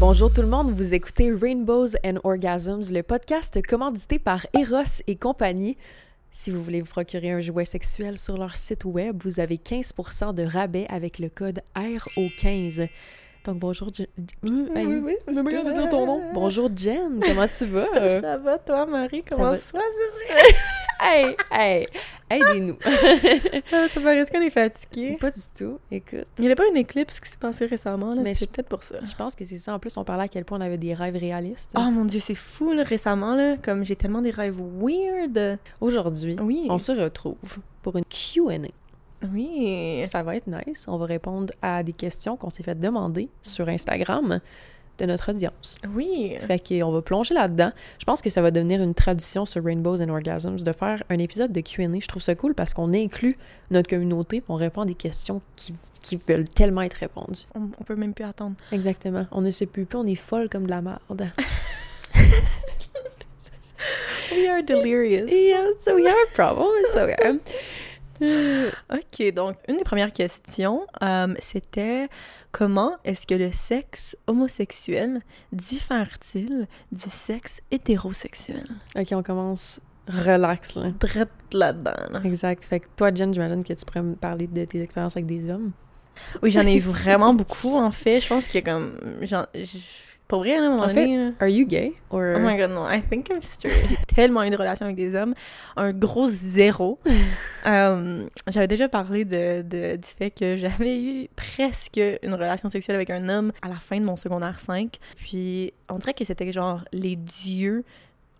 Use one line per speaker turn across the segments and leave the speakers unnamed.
Bonjour tout le monde, vous écoutez Rainbows and Orgasms, le podcast commandité par Eros et compagnie. Si vous voulez vous procurer un jouet sexuel sur leur site web, vous avez 15% de rabais avec le code RO15. Donc bonjour Jen.
Oui, oui, oui.
Je me dire ton nom. Bonjour Jen, comment tu vas?
Ça va toi Marie, comment
va.
ça va?
hey, hey, aidez-nous.
Ah, ça paraît qu'on est fatigué?
Pas du tout, écoute.
Il n'y avait pas une éclipse qui s'est passée récemment, là.
Mais
c'est peut-être pour ça.
Je pense que c'est ça. En plus, on parlait à quel point on avait des rêves réalistes.
Oh mon dieu, c'est fou là, récemment là, comme j'ai tellement des rêves weird.
Aujourd'hui,
Oui.
on se retrouve pour une Q&A.
Oui.
Ça va être nice. On va répondre à des questions qu'on s'est fait demander sur Instagram de notre audience.
Oui.
Fait qu'on va plonger là-dedans. Je pense que ça va devenir une tradition sur Rainbows and Orgasms de faire un épisode de Q&A. Je trouve ça cool parce qu'on inclut notre communauté, on répond à des questions qui, qui veulent tellement être répondues.
On, on peut même plus attendre.
Exactement. On ne sait plus, puis on est folle comme de la merde.
We are delirious.
yeah, so we have a problem. It's okay.
Ok, donc une des premières questions, euh, c'était comment est-ce que le sexe homosexuel diffère-t-il du sexe hétérosexuel?
Ok, on commence relax, là.
Drette là-dedans. là.
Exact. Fait que toi, Jen, j'imagine que tu pourrais me parler de tes expériences avec des hommes.
Oui, j'en ai vraiment beaucoup en fait. Je pense qu'il y a comme. j'en- Pour vrai, là, à un moment
En fait,
donné. là-
Are you gay? Or...
Oh my god, no, I think I'm straight. J'ai tellement eu de relations avec des hommes. Un gros zéro. Euh, J'avais déjà parlé de, de- du fait que j'avais eu presque une relation sexuelle avec un homme à la fin de mon secondaire 5. Puis on dirait que c'était genre les dieux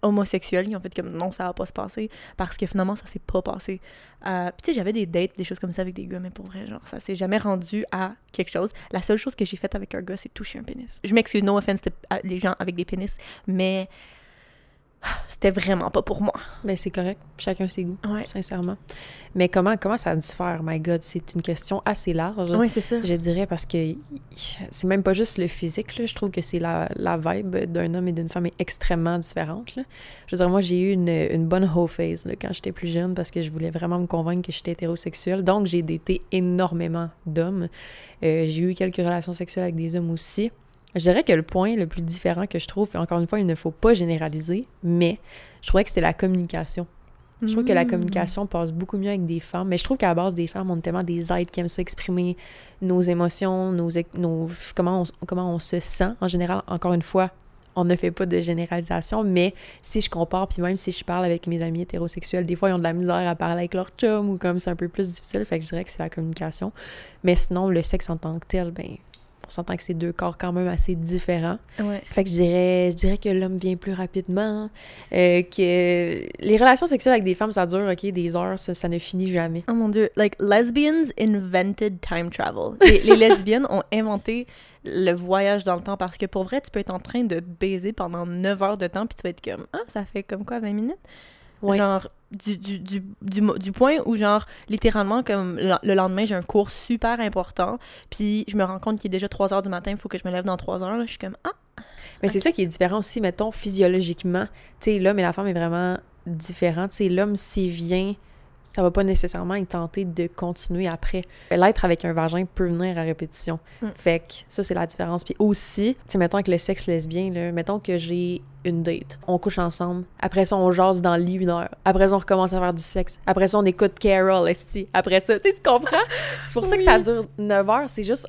homosexuels qui ont fait comme non, ça va pas se passer parce que finalement ça s'est pas passé. Euh, tu sais, j'avais des dates, des choses comme ça avec des gars, mais pour vrai, genre, ça s'est jamais rendu à quelque chose. La seule chose que j'ai faite avec un gars, c'est toucher un pénis. Je m'excuse, no offense à les gens avec des pénis, mais c'était vraiment pas pour moi.
Ben, c'est correct. Chacun ses goûts,
Ouais.
sincèrement. Mais comment, comment ça diffère? My God, c'est une question assez large.
Oui, c'est ça.
Je dirais parce que c'est même pas juste le physique, là. je trouve que c'est la, la vibe d'un homme et d'une femme est extrêmement différente. là. Je veux dire, moi j'ai eu une, une bonne hoe phase là, quand j'étais plus jeune parce que je voulais vraiment me convaincre que j'étais hétérosexuelle. Donc j'ai daté énormément d'hommes. Euh, j'ai eu quelques relations sexuelles avec des hommes aussi. Je dirais que le point le plus différent que je trouve, puis encore une fois, il ne faut pas généraliser, mais je trouvais que c'était la communication. Je trouve que la
Mm.
communication passe beaucoup mieux avec des femmes, mais je trouve qu'à la base des femmes, on est tellement des êtres qui aiment ça exprimer nos émotions, nos, nos comment, on, comment on se sent en général. Encore une fois, on ne fait pas de généralisation, mais si je compare, puis même si je parle avec mes amis hétérosexuels, des fois ils ont de la misère à parler avec leur chum ou comme c'est un peu plus difficile, fait que je dirais que c'est la communication. Mais sinon, le sexe en tant que tel, ben, on s'entend que c'est deux corps quand même assez différents.
Ouais.
Fait que je dirais, je dirais que l'homme vient plus rapidement, euh, que les relations sexuelles avec des femmes, ça dure, ok, des heures, ça, ça ne finit jamais.
Oh mon dieu, like lesbians invented time travel. Les, les lesbiennes ont inventé le voyage dans le temps parce que pour vrai, tu peux être en train de baiser pendant 9 heures de temps puis tu vas être comme ah, ça fait comme quoi 20 minutes?
Ouais.
Genre du, du, du, du, point où genre littéralement comme le, le lendemain, j'ai un cours super important puis je me rends compte qu'il est déjà 3 heures du matin, il faut que je me lève dans 3 heures là, je suis comme ah,
Mais c'est ça qui est différent aussi, mettons, physiologiquement. Tu sais, l'homme et la femme est vraiment différent. Tu sais, l'homme, s'il vient, ça va pas nécessairement être tenté de continuer après. L'être avec un vagin peut venir à répétition.
Mm.
Fait que ça, c'est la différence. Puis aussi, tu mettons avec le sexe lesbien, là, mettons que j'ai une date. On couche ensemble. Après ça, on jase dans le lit une heure. Après ça, on recommence à faire du sexe. Après ça, on écoute Carol, esti. Après ça, tu comprends? C'est pour ça que ça dure 9 heures. C'est juste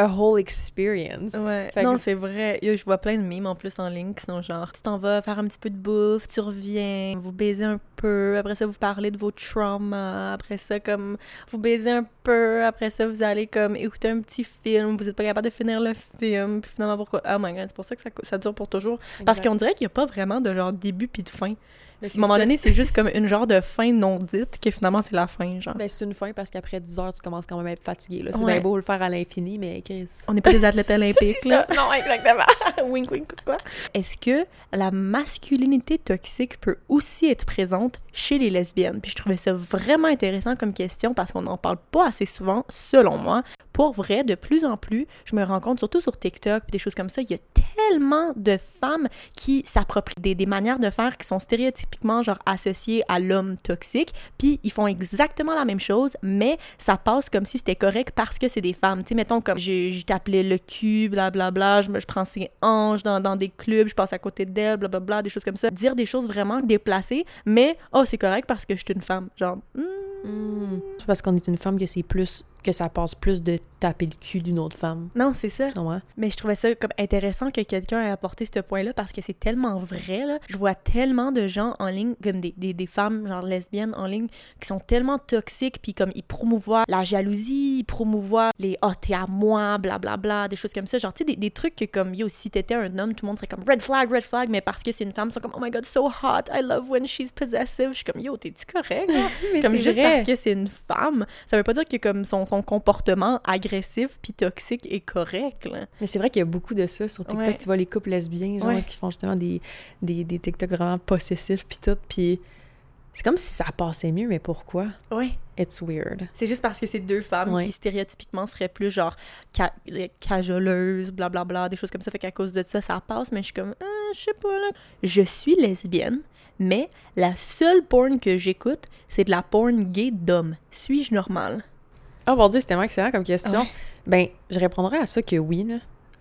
a whole experience.
Ouais,
Fait
non,
que-
c'est vrai. Yo, je vois plein de mimes en plus en ligne qui sont genre, tu t'en vas faire un petit peu de bouffe, tu reviens, vous baisez un peu, après ça, vous parlez de vos traumas, après ça, comme, vous baisez un peu, après ça, vous allez comme écouter un petit film, vous êtes pas capable de finir le film, puis finalement, pourquoi? Oh my god, c'est pour ça que ça, ça dure pour toujours. Parce qu'on dirait qu'il y a pas vraiment de genre début puis de fin. À un moment
ça.
donné, c'est juste comme une genre de fin non dite que finalement, c'est la fin, genre.
Ben, c'est une fin parce qu'après 10 heures, tu commences quand même à être fatigué. là. C'est
Ouais.
bien beau le faire à l'infini, mais Chris.
On n'est pas des athlètes olympiques, là.
ça. Non, exactement.
wink wink quoi. Est-ce que la masculinité toxique peut aussi être présente chez les lesbiennes? Puis je trouvais ça vraiment intéressant comme question parce qu'on n'en parle pas assez souvent selon moi. Pour vrai, de plus en plus, je me rends compte surtout sur TikTok des choses comme ça, il y a tellement de femmes qui s'approprient des, des manières de faire qui sont stéréotypées stéréotypiquement genre associés à l'homme toxique, puis ils font exactement la même chose, mais ça passe comme si c'était correct parce que c'est des femmes. Tu sais, mettons comme je, je t'appelais le cul, blablabla, bla, bla, je, prends ses hanches dans, dans des clubs, je passe à côté d'elle, blablabla, bla, des choses comme ça. Dire des choses vraiment déplacées, mais oh, c'est correct parce que je suis une femme. Genre. Hmm.
C'est parce qu'on est une femme que c'est plus que ça passe plus de taper le cul d'une autre femme.
Non, c'est ça.
Comprends?
Mais je trouvais ça comme intéressant que quelqu'un ait apporté ce point-là parce que c'est tellement vrai, là. Je vois tellement de gens en ligne, comme des, des, des femmes, genre lesbiennes en ligne, qui sont tellement toxiques, puis comme ils promouvoient la jalousie, ils promouvoient les « oh, t'es à moi », blablabla, bla, bla, des choses comme ça. Genre, tu sais, des, des, trucs que comme, yo, si t'étais un homme, tout le monde serait comme « red flag, red flag », mais parce que c'est une femme, ils sont comme « oh my god, so hot, I love when she's possessive ». Je suis comme « yo, t'es-tu correct, Comme juste vrai. parce que c'est une femme, ça veut pas dire que comme son, son comportement agressif puis toxique est correct. Là.
Mais c'est vrai qu'il y a beaucoup de ça sur TikTok. Ouais. Tu vois les couples lesbiens, genre, ouais. qui font justement des, des, des TikTok vraiment possessifs puis tout. Puis c'est comme si ça passait mieux, mais pourquoi?
Oui.
It's weird.
C'est juste parce que c'est deux femmes ouais. qui stéréotypiquement seraient plus genre ca cajoleuses, blablabla, bla, bla, des choses comme ça. Fait qu'à cause de ça, ça passe, mais je suis comme, ah, je sais pas, là. Je suis lesbienne, mais la seule porn que j'écoute, c'est de la porn gay d'hommes. Suis-je normale?
Oh mon dieu, c'est tellement excellent comme question. Ouais. Ben, je répondrais à ça que oui, là.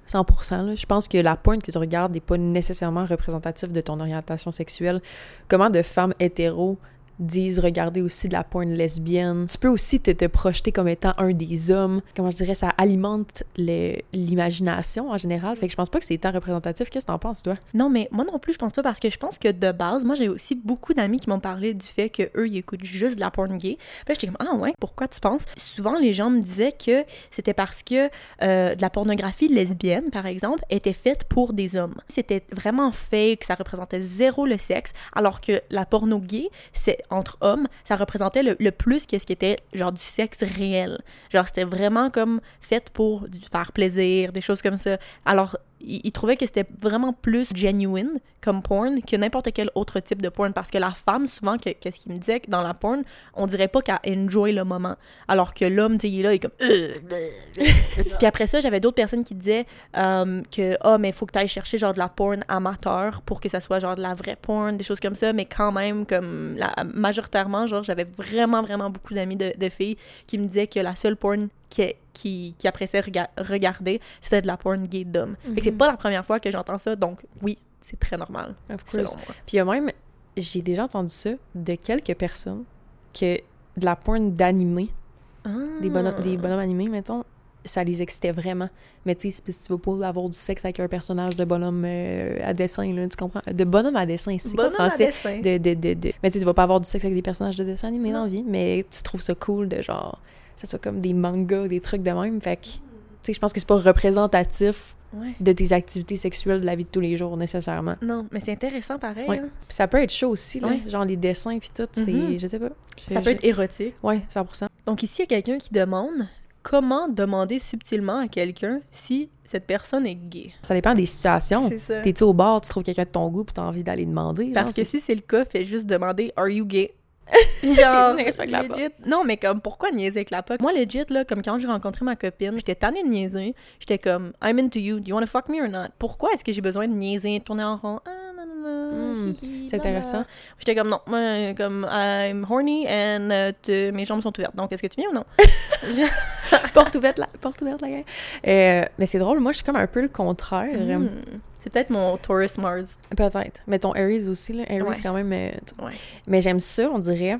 100%. Là. Je pense que la pointe que tu regardes n'est pas nécessairement représentative de ton orientation sexuelle. Comment de femmes hétéros disent regarder aussi de la porn lesbienne. Tu peux aussi te, te, projeter comme étant un des hommes. Comment je dirais, ça alimente l'imagination en général. Fait que je pense pas que c'est tant représentatif. Qu'est-ce que t'en penses, toi?
Non, mais moi non plus, je pense pas parce que je pense que de base, moi j'ai aussi beaucoup d'amis qui m'ont parlé du fait que eux ils écoutent juste de la porn gay. Puis j'étais comme, ah ouais, pourquoi tu penses? Souvent, les gens me disaient que c'était parce que euh, de la pornographie lesbienne, par exemple, était faite pour des hommes. C'était vraiment fake, ça représentait zéro le sexe, alors que la porno gay, c'est entre hommes, ça représentait le, plus qu'est-ce qui était genre du sexe réel. Genre c'était vraiment comme fait pour faire plaisir, des choses comme ça. Alors il, trouvait que c'était vraiment plus genuine comme porn que n'importe quel autre type de porn. Parce que la femme souvent qu'est-ce qu'il me disait dans la porn on dirait pas qu'elle enjoy le moment. Alors que l'homme tu il est là il est comme puis après ça j'avais d'autres personnes qui disaient um, que oh mais faut que tu ailles chercher genre de la porn amateur pour que ça soit genre de la vraie porn des choses comme ça mais quand même comme majoritairement genre j'avais vraiment vraiment beaucoup d'amis de, de filles qui me disaient que la seule porn qui, qui, qui appréciait rega regarder, c'était de la porn gay d'hommes. Mm -hmm. c'est pas la première fois que j'entends ça, donc oui, c'est très normal, selon moi.
Puis il y a même, j'ai déjà entendu ça de quelques personnes, que de la porn d'animé, ah. des, bonhommes, des bonhommes animés, mettons, ça les excitait vraiment. Mais tu sais, si tu veux pas avoir du sexe avec un personnage de bonhomme euh, à dessin, là, tu comprends? De bonhomme à dessin, c'est
bonhomme français. À dessin.
De, de, de, de... Mais tu sais, tu vas pas avoir du sexe avec des personnages de dessin animé dans la vie, mais tu trouves ça cool de genre ça soit comme des mangas, des trucs de même. Fait que, tu sais, je pense que c'est pas représentatif
ouais.
de tes activités sexuelles de la vie de tous les jours, nécessairement.
Non, mais c'est intéressant pareil.
Ouais.
Hein?
Puis ça peut être chaud aussi, là.
Ouais.
Genre les dessins puis tout, c'est...
Mm -hmm.
Je sais pas.
Ça peut être érotique.
Ouais, 100%.
Donc ici, il y a quelqu'un qui demande comment demander subtilement à quelqu'un si cette personne est gay.
Ça dépend des situations. T'es-tu au bar, tu trouves quelqu'un de ton goût, puis t'as envie d'aller demander.
Parce que si c'est le cas, fais juste demander « Are you gay? »
Genre, legit,
non, mais comme, pourquoi niaiser avec la pote? Moi, legit, là, comme quand j'ai rencontré ma copine, j'étais tannée de niaiser. J'étais comme, I'm into you, do you want to fuck me or not? Pourquoi est-ce que j'ai besoin de niaiser, tourner en rond? Ah, non, non, non.
Mm, c'est intéressant.
J'étais comme, non, moi, comme, I'm horny and uh, mes jambes sont ouvertes. Donc, est-ce que tu viens ou non?
porte ouverte, la, porte ouverte, la gueule. Euh, mais c'est drôle, moi, je suis comme un peu le contraire.
Mm. C'est peut-être mon Taurus Mars.
Peut-être. Mais ton Aries aussi, là. Aries, ouais. quand même. Euh,
ouais.
Mais j'aime ça, on dirait,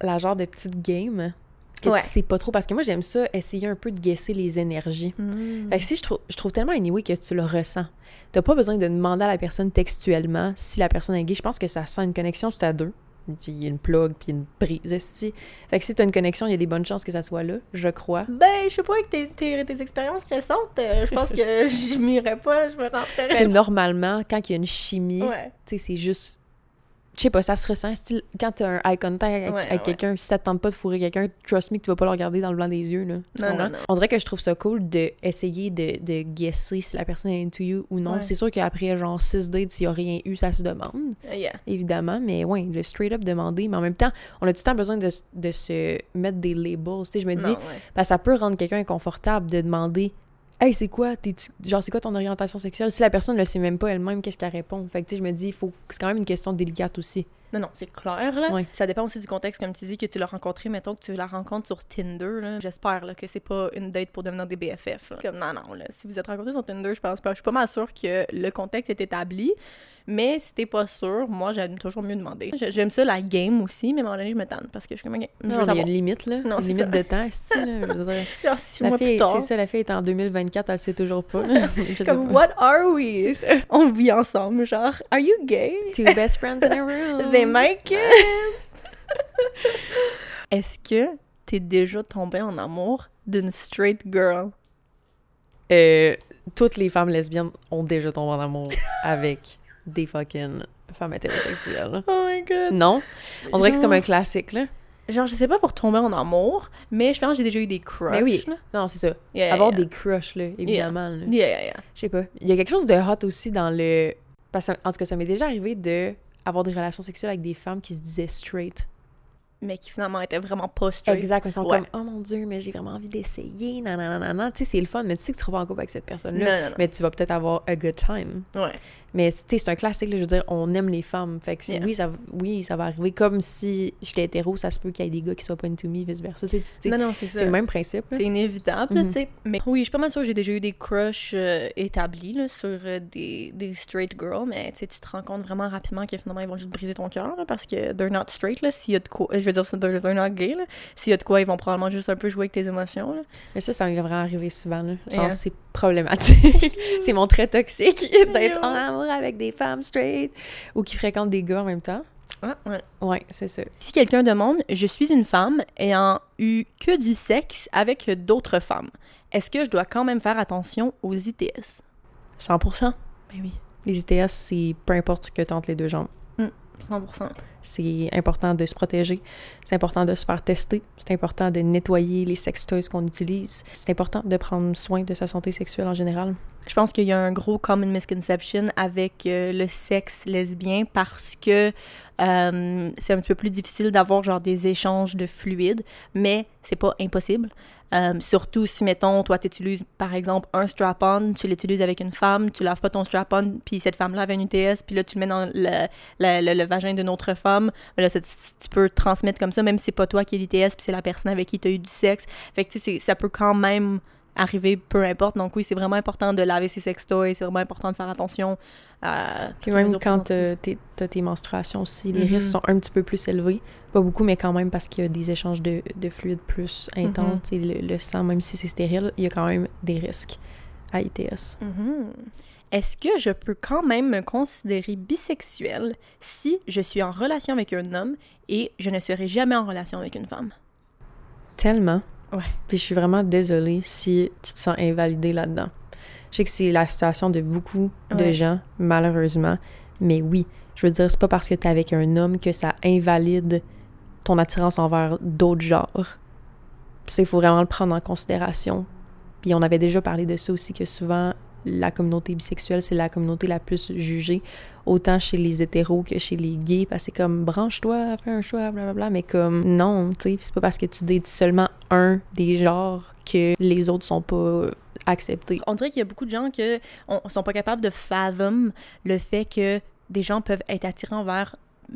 la genre de petite game que
ouais.
tu sais pas trop. Parce que moi, j'aime ça, essayer un peu de guesser les énergies.
Mm.
Fait que si je trouve, je trouve tellement anyway que tu le ressens. T'as pas besoin de demander à la personne textuellement si la personne est gay. Je pense que ça sent une connexion c'est à deux. Il y a une plug puis une prise. Esti. Fait que si t'as une connexion, il y a des bonnes chances que ça soit là, je crois.
Ben, je sais pas, avec tes, tes, tes expériences récentes, euh, je pense que je m'irais pas, je me rentrerais.
Normalement, quand il y a une chimie,
ouais.
tu sais, c'est juste je sais pas, ça se ressent. Style, quand t'as un eye contact avec,
ouais,
avec
ouais.
quelqu'un, si ça te tente pas de fourrer quelqu'un, trust me que tu vas pas le regarder dans le blanc des yeux. Là,
non, non, non,
On dirait que je trouve ça cool d'essayer de, de, guesser si la personne est into you ou non.
Ouais.
C'est sûr qu'après, genre, 6 dates, s'il y a rien eu, ça se demande.
Uh, yeah.
Évidemment, mais ouais, le straight up demander. Mais en même temps, on a tout le temps besoin de, de se mettre des labels. Tu sais, je me dis, ça peut rendre quelqu'un inconfortable de demander Hey, c'est quoi? T'es genre, c'est quoi ton orientation sexuelle? Si la personne ne le sait même pas elle-même, qu'est-ce qu'elle répond? Fait que, tu sais, je me dis, faut... c'est quand même une question délicate aussi.
Non, non, c'est clair, là.
Ouais.
Ça dépend aussi du contexte, comme tu dis, que tu l'as rencontré, mettons que tu la rencontres sur Tinder, là. J'espère, là, que c'est pas une date pour devenir des BFF, là. Comme, non, non, là. Si vous êtes rencontrés sur Tinder, je pense pas. Je suis pas mal sûre que le contexte est établi. Mais si t'es pas sûr, moi, j'aime toujours mieux demander. J'ai- J'aime ça, la game aussi, mais à un moment donné, je me tanne parce que je suis comme, je
Non, mais il y a une limite, là.
Non,
une
c'est
limite
ça.
de temps, esti, là. Je veux dire,
Genre, six
la
mois plus
fille,
tard.
c'est ça, la fille est en 2024, elle sait toujours pas. là.
Comme,
pas.
what are we?
C'est ça.
On vit ensemble, genre, are you gay?
Two best friends in a room.
They might kiss! Est-ce que t'es déjà tombé en amour d'une straight girl?
Euh, toutes les femmes lesbiennes ont déjà tombé en amour avec des fucking femmes hétérosexuelles.
Oh my god!
Non? On dirait que c'est comme un classique, là.
Genre, je sais pas pour tomber en amour, mais je pense que j'ai déjà eu des crushs.
Mais oui.
là.
Non, c'est ça.
Yeah, yeah,
Avoir
yeah.
des crushs, là, évidemment. là.
Yeah, yeah, yeah.
Je sais pas. Il y a quelque chose de hot aussi dans le... Parce que, en tout cas, ça m'est déjà arrivé de avoir des relations sexuelles avec des femmes qui se disaient straight.
Mais qui finalement était vraiment pas straight.
Exact. Ils sont
Ouais.
comme « Oh mon Dieu, mais j'ai vraiment envie d'essayer. Nanana. » Tu sais, c'est le fun, mais tu sais que tu seras pas en couple avec cette
Non,
personne-là.
non, non.
Mais tu vas peut-être avoir a good time.
Ouais.
Mais c'est un classique, là, je veux dire, on aime les femmes. Fait que
Yeah.
oui, ça, oui, ça va arriver. Comme si j'étais hétéro, ça se peut qu'il y ait des gars qui soient pas into me, vice-versa.
Non, non, c'est ça.
C'est le même principe.
C'est inévitable,
Mhm.
tu sais. Mais oui, je suis pas mal sûre que j'ai déjà eu des crushs euh, établis là, sur euh, des, des straight girls, mais tu te rends compte vraiment rapidement que finalement, ils vont juste briser ton cœur, parce que they're not straight, là, s'il y a de quoi... Je veux dire, they're, not gay, là. S'il y a de quoi, ils vont probablement juste un peu jouer avec tes émotions, là.
Mais ça, ça m'est vraiment arrivé souvent. Là. Genre,
Yeah.
c'est problématique. c'est mon trait toxique d'être en amour avec des femmes straight ou qui fréquentent des gars en même temps.
Ah, ouais.
Ouais, c'est ça.
Si quelqu'un demande « Je suis une femme ayant eu que du sexe avec d'autres femmes. Est-ce que je dois quand même faire attention aux ITS?
100%.
Ben oui,
Les ITS, c'est peu importe ce que entre les deux jambes.
100%.
C'est important de se protéger. C'est important de se faire tester. C'est important de nettoyer les sextoys qu'on utilise. C'est important de prendre soin de sa santé sexuelle en général.
Je pense qu'il y a un gros common misconception avec euh, le sexe lesbien parce que euh, c'est un petit peu plus difficile d'avoir genre des échanges de fluides, mais c'est pas impossible. Euh, surtout si, mettons, toi, tu utilises par exemple un strap-on, tu l'utilises avec une femme, tu laves pas ton strap-on, puis cette femme-là avait une UTS, puis là, tu le mets dans le, le, vagin d'une autre femme. Là, tu peux transmettre comme ça, même si c'est pas toi qui es l'ITS, puis c'est la personne avec qui tu as eu du sexe. Fait que, tu sais, ça peut quand même arriver, peu importe. Donc oui, c'est vraiment important de laver ses sextoys, c'est vraiment important de faire attention à...
Puis même quand
préventions.
tu as tes menstruations aussi, les
Mhm.
risques sont un petit peu plus élevés. Pas beaucoup, mais quand même parce qu'il y a des échanges de, de fluides plus intenses.
Mhm.
Tu sais, Le, le sang, même si c'est stérile, il y a quand même des risques à ITS.
Mhm. Est-ce que je peux quand même me considérer bisexuelle si je suis en relation avec un homme et je ne serai jamais en relation avec une femme?
Tellement.
Ouais.
Puis je suis vraiment désolée si tu te sens invalidée là-dedans. Je sais que c'est la situation de beaucoup de
Ouais.
gens, malheureusement. Mais oui, je veux dire, c'est pas parce que t'es avec un homme que ça invalide ton attirance envers d'autres genres. Ça, il faut vraiment le prendre en considération. Puis on avait déjà parlé de ça aussi, que souvent, la communauté bisexuelle, c'est la communauté la plus jugée, autant chez les hétéros que chez les gays, parce que c'est comme branche-toi, fais un choix, blablabla, mais comme non, tu sais, c'est pas parce que tu dates seulement un des genres que les autres sont pas acceptés.
On dirait qu'il y a beaucoup de gens qui sont pas capables de fathom le fait que des gens peuvent être attirants vers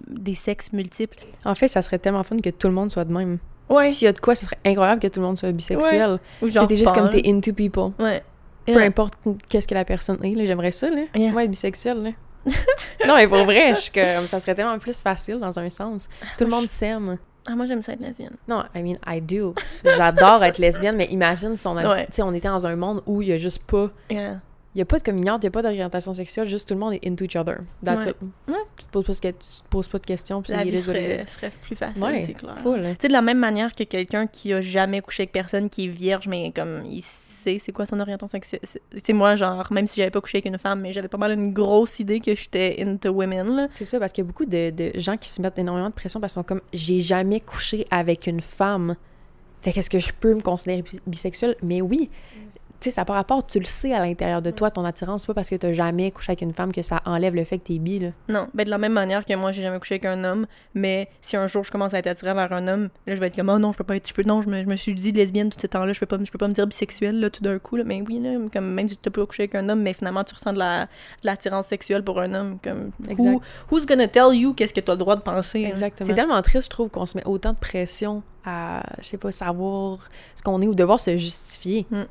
des sexes multiples.
En fait, ça serait tellement fun que tout le monde soit de même.
Ouais.
S'il y a de quoi, ce serait incroyable que tout le monde soit bisexuel.
Ou
C'était juste comme t'es into people.
Ouais.
Peu
Yeah.
importe qu'est-ce que la personne est, j'aimerais ça, là.
Yeah.
Moi, être bisexuelle, là. non, mais pour vrai, je suis comme, ça serait tellement plus facile dans un sens. Tout le monde s'aime.
Ah, moi, j'aime ça être lesbienne.
Non, I mean, I do. J'adore être lesbienne, mais imagine si on, a-
Ouais.
tu sais, on était dans un monde où il y a juste pas...
Yeah.
Il y a pas de communiante, il y a pas d'orientation sexuelle, juste tout le monde est into each other. That's
Ouais.
it.
Ouais.
Tu te poses pas, tu te poses pas de questions, puis
La
c'est
vie serait, plus facile,
Ouais,
c'est clair.
full.
Tu sais, de la même manière que quelqu'un qui a jamais couché avec personne, qui est vierge, mais comme il sait c'est quoi son orientation sexuelle. Sais, moi, genre, même si j'avais pas couché avec une femme, mais j'avais pas mal une grosse idée que j'étais into women.
C'est ça, parce qu'il y a beaucoup de, de gens qui se mettent énormément de pression parce qu'ils sont comme j'ai jamais couché avec une femme. Fait qu'est-ce que je peux me considérer bi- bisexuelle? Mais oui, tu sais, ça par rapport, tu le sais à l'intérieur de toi, ton attirance, c'est pas parce que t'as jamais couché avec une femme que ça enlève le fait que t'es bi, là.
Non, ben de la même manière que moi, j'ai jamais couché avec un homme, mais si un jour je commence à être attirée vers un homme, là, je vais être comme, oh non, je peux pas être, je peux, non, je me, je me suis dit lesbienne tout ce temps-là, je peux pas, je peux pas me dire bisexuelle, là, tout d'un coup, là, mais oui, là, comme, même si tu pas couché avec un homme, mais finalement, tu ressens de la- de l'attirance sexuelle pour un homme, comme,
Exact.
who- who's gonna tell you qu'est-ce que t'as le droit de penser, hein?
Exactement. C'est tellement triste, je trouve, qu'on se met autant de pression à, je sais pas, savoir ce qu'on est ou devoir se justifier.
Mm.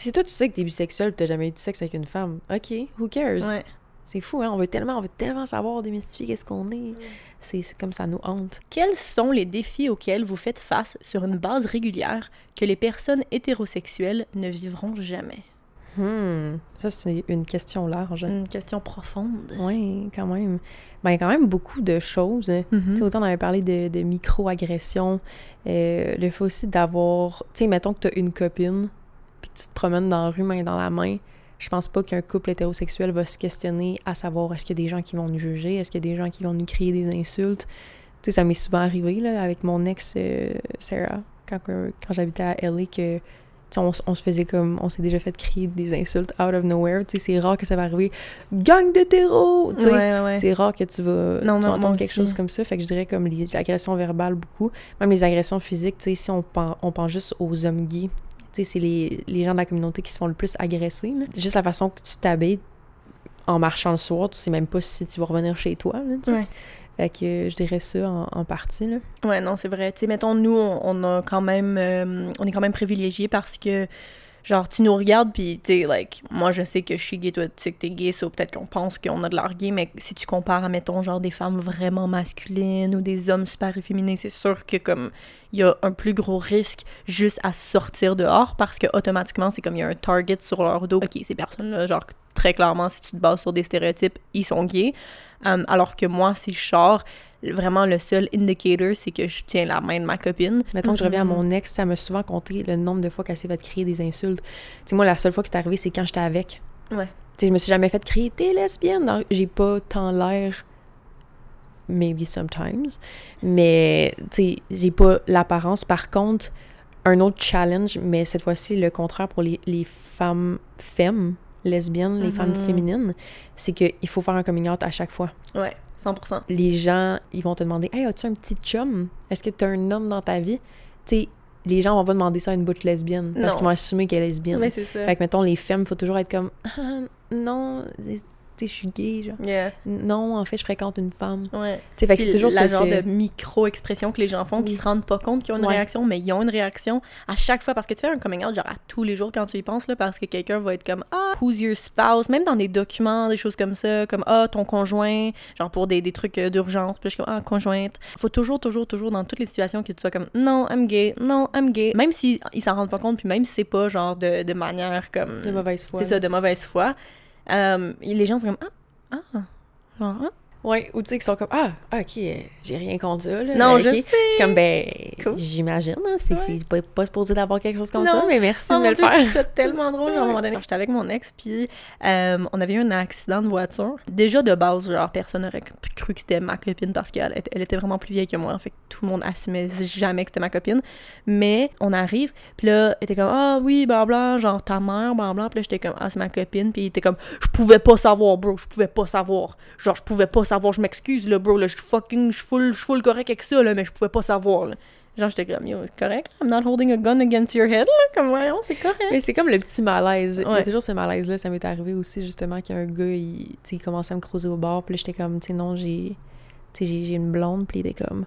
Si toi, tu sais que t'es bisexuel t'as jamais eu de sexe avec une femme, OK, who cares?
Ouais.
C'est fou, hein? On veut tellement, on veut tellement savoir, démystifier qu'est-ce qu'on est. C'est comme ça nous hante.
Quels sont les défis auxquels vous faites face sur une base régulière que les personnes hétérosexuelles ne vivront jamais?
Hmm, ça, c'est une question large.
Une question profonde.
Oui, quand même. Ben, il y a quand même beaucoup de choses.
Mhm.
Tu sais, autant on avait parlé de, de micro-agressions, euh, le fait aussi d'avoir... Tu sais, mettons que tu as une copine, puis tu te promènes dans la rue main dans la main, je pense pas qu'un couple hétérosexuel va se questionner à savoir est-ce qu'il y a des gens qui vont nous juger, est-ce qu'il y a des gens qui vont nous crier des insultes. Tu sais, ça m'est souvent arrivé, là, avec mon ex, euh, Sarah, quand, quand j'habitais à LA, que... On, on se faisait comme... On s'est déjà fait crier des insultes out of nowhere. Tu sais, c'est rare que ça va arriver. Gang d'hétéros! Tu sais,
Ouais, ouais, ouais.
c'est rare que tu vas,
Non,
tu entendre quelque
aussi.
chose comme ça. Fait que je dirais comme les agressions verbales beaucoup. Même les agressions physiques, tu sais, si on pense, on pense juste aux hommes gays, c'est les, les gens de la communauté qui se font le plus agresser. là. Juste la façon que tu t'habilles en marchant le soir, tu sais même pas si tu vas revenir chez toi. là.
Ouais.
Fait que je dirais ça en, en partie. Là.
Ouais, non, c'est vrai. Tu sais, mettons, nous, on, on a quand même... euh, on est quand même privilégiés parce que, genre, tu nous regardes, puis, tu like, moi, je sais que je suis gay, toi, tu sais que t'es gay, so peut-être qu'on pense qu'on a de l'air gay, mais si tu compares mettons, genre, des femmes vraiment masculines ou des hommes super efféminés, c'est sûr que, comme, il y a un plus gros risque juste à sortir dehors parce que, automatiquement, c'est comme il y a un target sur leur dos. OK, ces personnes-là, genre, très clairement, si tu te bases sur des stéréotypes, ils sont gays. Um, alors que moi, si je sors, vraiment le seul indicator, c'est que je tiens la main de ma copine.
Mettons que je reviens à
Mhm.
mon ex, ça m'a souvent compté le nombre de fois qu'elle s'est fait crier des insultes. Tu sais, moi, la seule fois que c'est arrivé, c'est quand j'étais avec.
Ouais.
Tu sais, je me suis jamais fait crier « T'es lesbienne! » J'ai pas tant l'air... Maybe sometimes. Mais, tu sais, j'ai pas l'apparence. Par contre, un autre challenge, mais cette fois-ci, le contraire pour les, les femmes femmes, lesbiennes, les femmes
Mhm.
féminines, c'est qu'il faut faire un coming out à chaque fois.
Ouais, 100%.
Les gens, ils vont te demander « Hey, as-tu un petit chum? Est-ce que tu as un homme dans ta vie? » Tu sais, les gens vont pas demander ça à une bouche lesbienne parce qu'ils vont assumer qu'elle est lesbienne.
Mais c'est ça.
Fait que, mettons, les femmes, faut toujours être comme Ah, non, tu sais, je suis gay, genre.
Yeah.
Non, en fait, je fréquente une femme.
Ouais.
Tu sais, c'est toujours
la
ça.
genre de micro-expression que les gens font, qui
Oui.
se rendent pas compte qu'ils ont une
Ouais.
réaction, mais ils ont une réaction à chaque fois. Parce que tu fais un coming out, genre à tous les jours quand tu y penses, là, parce que quelqu'un va être comme Ah, who's your spouse? Même dans des documents, des choses comme ça, comme Ah, ton conjoint, genre pour des, des trucs euh, d'urgence. Puis je suis comme Ah, conjointe. Faut toujours, toujours, toujours, dans toutes les situations, que tu sois comme Non, I'm gay, non, I'm gay. Même s'ils ils s'en rendent pas compte, puis même si c'est pas genre de, de manière comme.
De mauvaise foi.
C'est ça, de mauvaise foi. Euh, les gens sont comme Ah, ah, genre, ah.
Ouais, ou tu sais, qu'ils sont comme Ah, ok, euh, j'ai rien contre ça. Là,
Non,
ok.
je sais.
Je suis comme Ben,
Cool.
j'imagine, hein, c'est
Ouais.
c'est pas, pas supposé d'avoir quelque chose comme
Non.
ça, mais merci
Oh
de me le
Dieu,
faire.
ça tellement drôle. Genre, à un moment donné, j'étais avec mon ex, puis euh, on avait eu un accident de voiture. Déjà, de base, genre, personne n'aurait cru que c'était ma copine parce qu'elle était, elle était vraiment plus vieille que moi. Fait que tout le monde assumait jamais que c'était ma copine. Mais on arrive, puis là, elle était comme, ah oui, blablabla, genre ta mère, blablabla. Puis là, j'étais comme, ah, c'est ma copine. Puis il était comme, je pouvais pas savoir, bro, je pouvais pas savoir. Genre, je pouvais pas savoir, je m'excuse, là, bro, là, je suis fucking, je suis full, je full correct avec ça, là, mais je pouvais pas savoir, là. Genre, j'étais comme, yo, c'est correct, là, I'm not holding a gun against your head, là, comme, voyons, c'est correct.
Mais c'est comme le petit malaise. Il y a toujours ce malaise-là. Ça m'est arrivé aussi, justement, qu'un gars, il, il commençait à me creuser au bord. Puis là, j'étais comme, tu sais, non, j'ai tu sais, j'ai j'ai une blonde. Puis il était comme,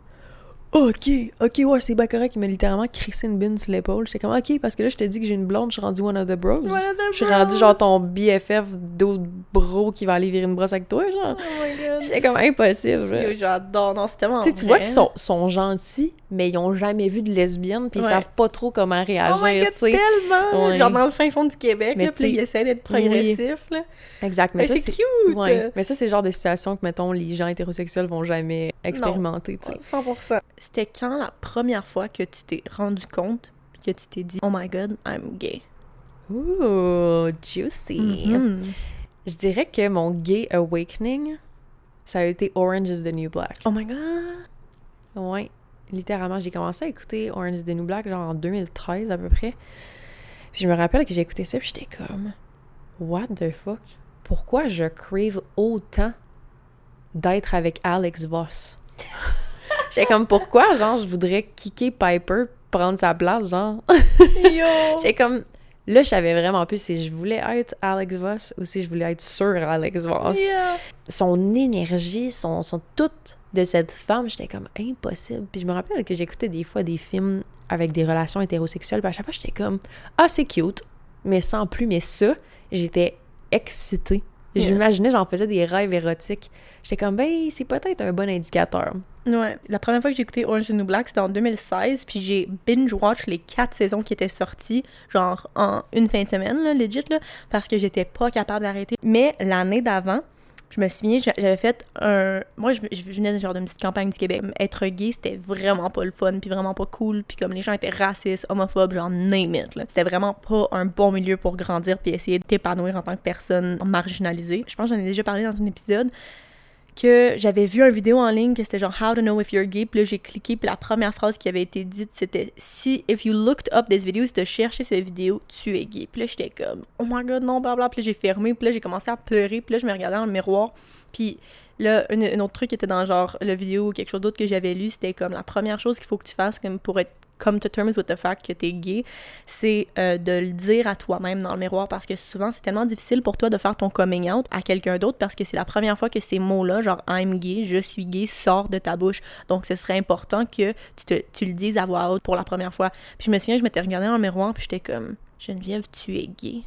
OK, OK, ouais, c'est bien correct. Il m'a littéralement crissé une bine sur l'épaule. J'étais comme, OK, parce que là, je te dis que j'ai une blonde, je suis rendu one of the bros.
One of the
je suis
bros.
rendu genre ton BFF d'autres bros qui va aller virer une brosse avec toi, genre.
Oh my god.
J'étais comme impossible.
j'adore, non, c'est tellement
Tu vois qu'ils sont, sont gentils, mais ils ont jamais vu de lesbienne, puis ils
Ouais.
savent pas trop comment
Oh my
réagir,
god, tellement!
Ouais.
Genre dans le fin fond du Québec,
Mais
là, puis ils essaient d'être progressifs, là.
Exact, mais
c'est
c'est...
cute!
Ouais. Mais ça, c'est le genre de situation que, mettons, les gens hétérosexuels vont jamais expérimenter, tu sais.
100%. C'était quand la première fois que tu t'es rendu compte que tu t'es dit « Oh my God, I'm gay?
Ooh, juicy!
Mhm.
Je dirais que mon gay awakening, ça a été Orange is the New Black.
Oh my God!
Ouais, littéralement, j'ai commencé à écouter Orange is the New Black genre en 2013 à peu près. Puis je me rappelle que j'ai écouté ça, puis j'étais comme, what the fuck? Pourquoi je crave autant d'être avec Alex Voss? j'étais comme, pourquoi, genre, je voudrais kicker Piper, prendre sa place, genre?
Yo!
j'étais comme, là, je savais vraiment plus si je voulais être Alex Voss ou si je voulais être sur Alex Voss.
Yeah.
Son énergie, son, son tout de cette femme, j'étais comme impossible. Puis je me rappelle que j'écoutais des fois des films avec des relations hétérosexuelles, puis à chaque fois, j'étais comme, ah, c'est cute, mais sans plus, mais ça, j'étais excitée. J'imaginais, j'en faisais des rêves érotiques. J'étais comme, ben, c'est peut-être un bon indicateur.
Ouais. La première fois que j'ai écouté Orange is the New Black, c'était en 2016, puis j'ai binge-watch les quatre saisons qui étaient sorties, genre en une fin de semaine, là, legit, là, parce que j'étais pas capable d'arrêter. Mais l'année d'avant, je me souviens, j'a- j'avais fait un... Moi, je, venais genre d'une petite campagne du Québec. Être gay, c'était vraiment pas le fun, puis vraiment pas cool, puis comme les gens étaient racistes, homophobes, genre name it. C'était vraiment pas un bon milieu pour grandir puis essayer de t'épanouir en tant que personne marginalisée. Je pense que j'en ai déjà parlé dans un épisode, que j'avais vu une vidéo en ligne que c'était genre How to know if you're gay. Puis là, j'ai cliqué, puis la première phrase qui avait été dite, c'était Si, if you looked up this video, si tu cherché cette vidéo, tu es gay. Puis là, j'étais comme Oh my god, non, blablabla. Puis là, j'ai fermé, puis là, j'ai commencé à pleurer, puis là, je me regardais dans le miroir, puis là, une autre truc était dans genre le vidéo ou quelque chose d'autre que j'avais lu, c'était comme la première chose qu'il faut que tu fasses comme pour être come to terms with the fact que t'es gay, c'est euh, de le dire à toi-même dans le miroir parce que souvent c'est tellement difficile pour toi de faire ton coming out à quelqu'un d'autre parce que c'est la première fois que ces mots-là, genre I'm gay, je suis gay, sortent de ta bouche. Donc ce serait important que tu, te, tu le dises à voix haute pour la première fois. Puis je me souviens, je m'étais regardée dans le miroir puis j'étais comme Geneviève, tu es gay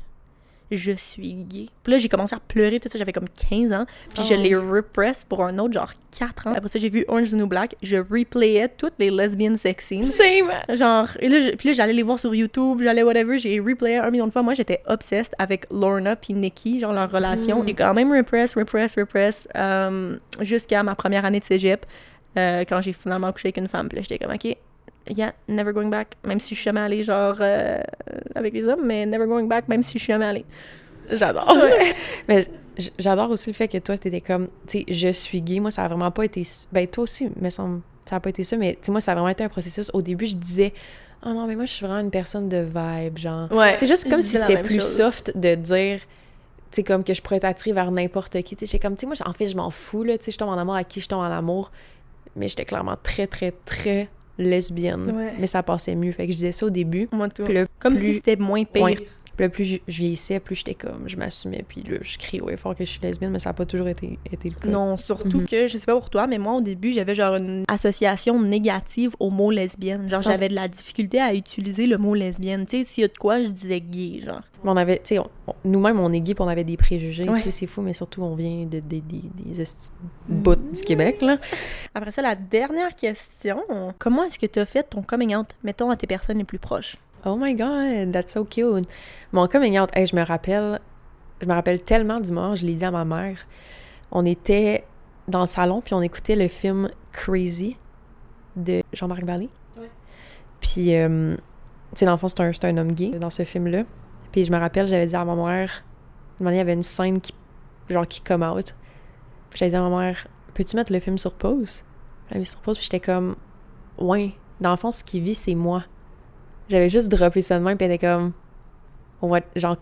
je suis gay. Puis là, j'ai commencé à pleurer, tout ça, j'avais comme 15 ans. Puis je
Oh.
l'ai repress pour un autre, genre 4 ans. Après ça, j'ai vu Orange is the New Black. Je replayais toutes les lesbian sex scenes.
Same!
Genre, et là, je- puis là, j'allais les voir sur YouTube, j'allais whatever, j'ai replayé un million de fois. Moi, j'étais obsessed avec Lorna puis Nikki, genre leur relation.
Mm.
J'ai quand même repress, repress, repress, euh, jusqu'à ma première année de cégep, euh, quand j'ai finalement couché avec une femme. Puis là, j'étais comme, OK, yeah, never going back, même si je suis jamais allée, genre, euh, avec les hommes, mais never going back, même si je suis jamais allée.
J'adore. mais j'adore aussi le fait que toi, t'étais comme, tu sais, je suis gay. Moi, ça a vraiment pas été. Ben, toi aussi, me semble, ça a pas été ça, mais tu sais, moi, ça a vraiment été un processus. Au début, je disais, oh non, mais moi, je suis vraiment une personne de vibe, genre.
Ouais.
C'est juste comme si c'était plus
chose.
soft de dire, tu sais, comme que je pourrais t'attirer vers n'importe qui. Tu sais, comme, tu sais, moi, en fait, je m'en fous, là. Tu sais, je tombe en amour à qui je tombe en amour. Mais j'étais clairement très, très, très lesbienne.
Ouais.
Mais ça passait mieux. Fait que je disais ça au début.
Moi, tout.
Puis là,
Comme
plus-
si c'était moins pire.
Ouais. Puis là, plus je, je vieillissais, plus j'étais comme, je m'assumais, puis là, je crie ouais fort que je suis lesbienne, mais ça n'a pas toujours été, été le cas.
Non, surtout
Mhm.
que, je sais pas pour toi, mais moi, au début, j'avais genre une association négative au mot lesbienne. Genre, j'avais de la difficulté à utiliser le mot lesbienne. Tu sais, s'il y a de quoi, je disais gay, genre.
Mais on avait, tu sais, nous-mêmes, on est gay, puis on avait des préjugés,
Ouais.
tu sais, c'est fou, mais surtout, on vient de, de- des- des de bouts du Québec, là.
Après ça, la dernière question. Comment est-ce que tu as fait ton coming out, mettons, à tes personnes les plus proches?
Oh my God, that's so cute. Mon coming out, hey, je me rappelle, je me rappelle tellement du moment, je l'ai dit à ma mère. On était dans le salon, puis on écoutait le film Crazy de Jean-Marc Vallée.
Ouais.
Puis, euh, tu sais, dans le fond, c'est un, un homme gay dans ce film-là. Puis je me rappelle, j'avais dit à ma mère, il y avait une scène qui, genre, qui come out. Puis j'avais dit à ma mère, peux-tu mettre le film sur pause? L'avais mis sur pause, puis j'étais comme, ouais, dans le fond, ce qui vit, c'est moi. J'avais juste droppé ça de même, puis elle était comme, on va, genre,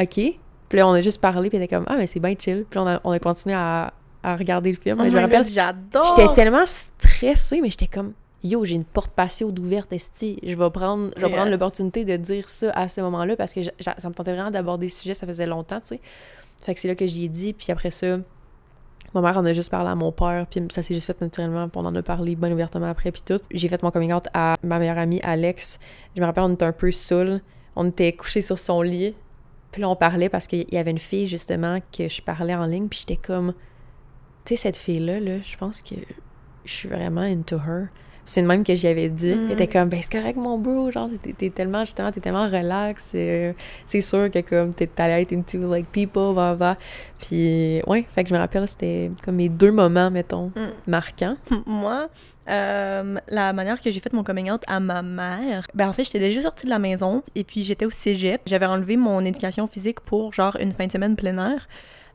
ok. Puis là, on a juste parlé, puis elle était comme, ah, mais c'est bien chill. Puis on a, on a continué à, à regarder le film.
Oh
Et je me rappelle,
j'adore!
j'étais tellement stressée, mais j'étais comme, yo, j'ai une porte patio d'ouverte, esti. Je vais prendre, je vais
Yeah.
prendre l'opportunité de dire ça à ce moment-là, parce que je- ça me tentait vraiment d'aborder le sujet, ça faisait longtemps, tu sais. Fait que c'est là que j'y ai dit, puis après ça, ma mère en a juste parlé à mon père, puis ça s'est juste fait naturellement, puis on en a parlé bien ouvertement après, puis tout. J'ai fait mon coming out à ma meilleure amie, Alex. Je me rappelle, on était un peu saoul. On était couchés sur son lit, puis là, on parlait parce qu'il y avait une fille, justement, que je parlais en ligne, puis j'étais comme, tu sais, cette fille-là, là, je pense que je suis vraiment into her. C'est le même que j'y avais dit.
Mm.
Elle était comme, ben c'est correct, mon bro, genre, t'es- t'es tellement, justement, t'es tellement relax. euh, c'est sûr que, comme, t'es allé être into, like, people, va, va. Puis, ouais, fait que je me rappelle, c'était comme mes deux moments, mettons,
Mm.
marquants.
Moi, euh, la manière que j'ai fait mon coming out à ma mère, ben en fait, j'étais déjà sortie de la maison et puis j'étais au cégep. J'avais enlevé mon éducation physique pour genre une fin de semaine plein air.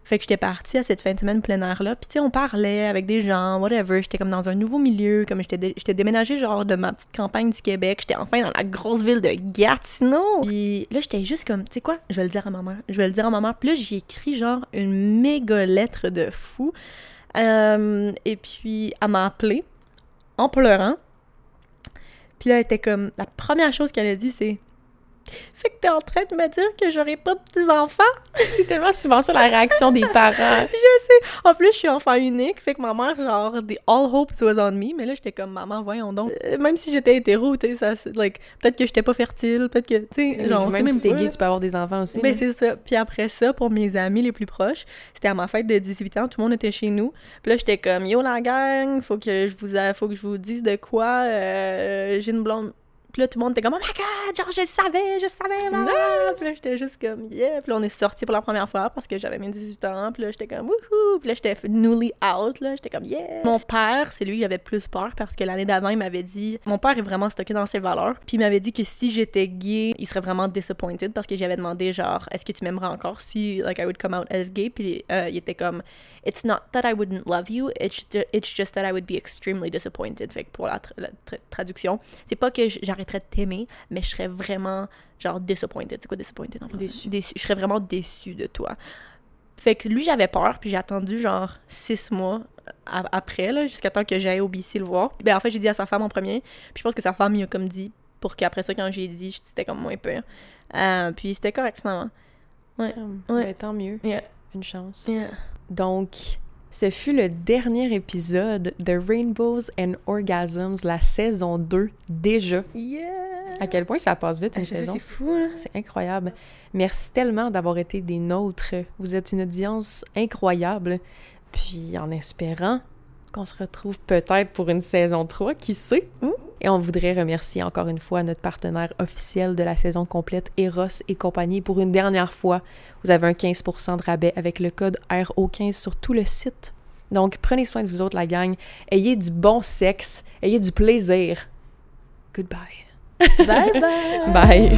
Fait que j'étais partie à cette fin de semaine plein air-là. Puis, tu sais, on parlait avec des gens, whatever. J'étais comme dans un nouveau milieu. Comme j'étais dé- déménagée, genre, de ma petite campagne du Québec. J'étais enfin dans la grosse ville de Gatineau. Puis là, j'étais juste comme, tu sais quoi, je vais le dire à ma mère. Je vais le dire à ma mère. Puis là, j'ai écrit, genre, une méga lettre de fou. Euh, et puis, elle m'a appelée en pleurant. Puis là, elle était comme, la première chose qu'elle a dit, c'est Fait que t'es en train de me dire que j'aurai pas de petits-enfants?
C'est tellement souvent ça la réaction des parents.
En plus, je suis enfant unique, fait que ma mère, genre, the all hopes was on me. Mais là, j'étais comme, maman, voyons donc. Euh, même si j'étais hétéro, tu sais, ça, c'est, like, peut-être que j'étais pas fertile, peut-être que, tu sais, genre,
même si t'es gay, tu peux avoir des enfants aussi.
Ben,
là.
c'est ça. Puis après ça, pour mes amis les plus proches, c'était à ma fête de 18 ans, tout le monde était chez nous. Puis là, j'étais comme, yo la gang, faut que je vous, a- faut que je vous dise de quoi, euh, j'ai une blonde. Puis là, tout le monde était comme, oh my god, genre, je le savais, je le savais, blablabla. Puis là, j'étais juste comme, yeah. Puis là, on est sortis pour la première fois parce que j'avais mes 18 ans. Puis là, j'étais comme, wouhou. Puis là, j'étais newly out, là. J'étais comme, yeah. Mon père, c'est lui que j'avais plus peur parce que l'année d'avant, il m'avait dit, mon père est vraiment stocké dans ses valeurs. Puis il m'avait dit que si j'étais gay, il serait vraiment disappointed parce que j'avais demandé, genre, est-ce que tu m'aimerais encore si, like, I would come out as gay? Puis euh, il était comme, it's not that I wouldn't love you, it's, it's just that I would be extremely disappointed. Fait que pour la, tra- la tra- traduction, c'est pas que j- j'arrêterais de t'aimer, mais je serais vraiment, genre, disappointed. C'est quoi disappointed en?
Déçu.
Déçu. Je serais vraiment déçue de toi. Fait que lui, j'avais peur, puis j'ai attendu genre six mois a- après, là, jusqu'à temps que j'aille au BC le voir. Ben, en fait, j'ai dit à sa femme en premier, puis je pense que sa femme, il a comme dit, pour qu'après ça, quand j'ai dit, c'était comme moins peur. Euh, puis c'était correct, finalement.
Hum,
Ouais.
ben, tant mieux.
Yeah.
Une chance.
Yeah.
Donc, ce fut le dernier épisode de Rainbows and Orgasms, la saison 2, déjà.
Yeah!
À quel point ça passe vite,
Ah,
une saison.
c'est fou.
C'est incroyable. Merci tellement d'avoir été des nôtres. Vous êtes une audience incroyable. Puis en espérant qu'on se retrouve peut-être pour une saison 3, qui sait?
Mm.
Et on voudrait remercier encore une fois notre partenaire officiel de la saison complète, Eros et compagnie, pour une dernière fois. Vous avez un 15% de rabais avec le code RO15 sur tout le site. Donc, prenez soin de vous autres, la gang. Ayez du bon sexe. Ayez du plaisir. Goodbye.
Bye bye.
bye.